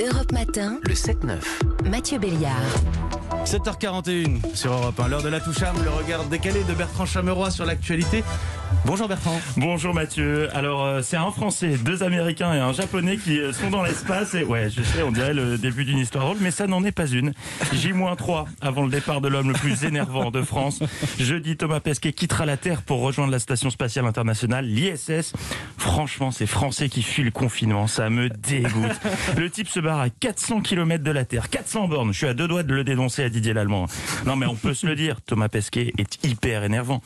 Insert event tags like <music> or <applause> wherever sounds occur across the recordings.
Europe Matin, Le 7-9. Mathieu Béliard. 7h41 sur Europe 1, l'heure de la touche âme, le regard décalé de Bertrand Chameroy sur l'actualité. Bonjour Bertrand. Bonjour Mathieu. Alors euh, c'est un Français, deux Américains et un Japonais qui euh, sont dans l'espace et ouais, je sais, on dirait le début d'une histoire drôle, mais ça n'en est pas une. J-3 avant le départ de l'homme le plus énervant de France. Jeudi, Thomas Pesquet quittera la Terre pour rejoindre la station spatiale internationale, l'ISS. Franchement, c'est Français qui fuient le confinement, ça me dégoûte. Le type se barre à 400 km de la Terre, 400 bornes. Je suis à deux doigts de le dénoncer Didier Lallemand. Non mais on peut se le dire, Thomas Pesquet est hyper énervant.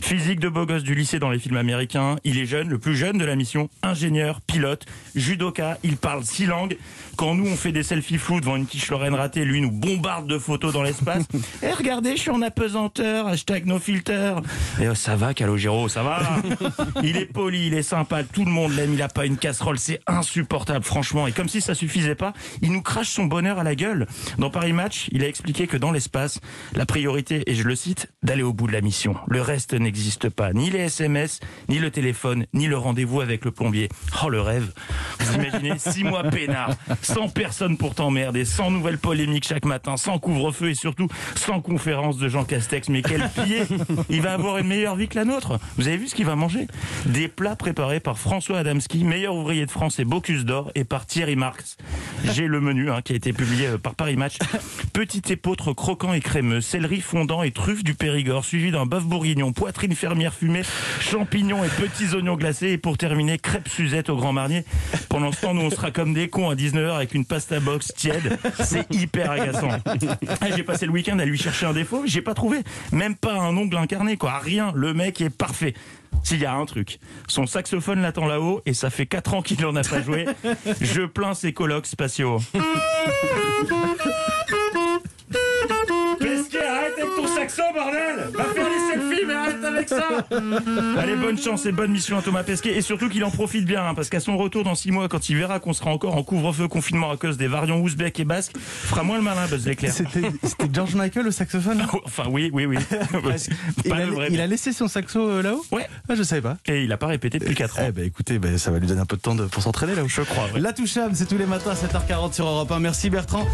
Physique de beau gosse du lycée dans les films américains, il est jeune, le plus jeune de la mission, ingénieur, pilote, judoka, il parle six langues. Quand nous on fait des selfies flous devant une quiche Lorraine ratée, lui nous bombarde de photos dans l'espace. <laughs> Et regardez, je suis en apesanteur, hashtag no filter. Et oh, ça va Calogero, ça va. <laughs> Il est poli, il est sympa, tout le monde l'aime, il a pas une casserole, c'est insupportable franchement. Et comme si ça suffisait pas, il nous crache son bonheur à la gueule. Dans Paris Match, il a expliqué que dans l'espace, la priorité, et je le cite, d'aller au bout de la mission. Le reste n'existe pas, ni les SMS, ni le téléphone, ni le rendez-vous avec le plombier. Oh le rêve Vous imaginez, six mois peinard, sans personne pour t'emmerder, sans nouvelles polémiques chaque matin, sans couvre-feu et surtout sans conférence de Jean Castex. Mais quel pied Il va avoir une meilleure vie que la nôtre. Vous avez vu ce qu'il va manger? Des plats préparés par François Adamski, meilleur ouvrier de France et Bocuse d'Or, et par Thierry Marx. J'ai le menu hein, qui a été publié euh, par Paris Match. Petit épeautre croquant et crémeux, céleri fondant et truffe du Périgord, suivi d'un bœuf bourguignon, poitrine fermière fumée, champignons et petits oignons glacés, et pour terminer, crêpes Suzette au Grand Marnier. Pendant ce temps, nous on sera comme des cons à 19h avec une pasta box tiède. C'est hyper agaçant. Ah, J'ai passé le week-end à lui chercher un défaut, j'ai pas trouvé. Même pas un ongle incarné, quoi. Rien. Le mec est parfait. S'il y a un truc, son saxophone l'attend là-haut et ça fait 4 ans qu'il n'en a pas joué. Je plains ses colocs spatiaux. Avec ça <laughs> Allez, bonne chance et bonne mission à Thomas Pesquet. Et surtout qu'il en profite bien, hein, parce qu'à son retour dans 6 mois, quand il verra qu'on sera encore en couvre-feu confinement à cause des variants ouzbek et basques, fera moins le malin, Buzz l'éclair. C'était c'était George Michael le saxophone <laughs> Enfin, oui, oui, oui. <laughs> il, a, le vrai. il a laissé son saxo euh, là-haut Ouais. Ah, je savais pas. Et il a pas répété depuis 4 ans. Eh ben écoutez, ben, ça va lui donner un peu de temps de- pour s'entraîner là-haut. Je crois, ouais. La touche âme, c'est tous les matins à 7h40 sur Europe 1. Merci Bertrand.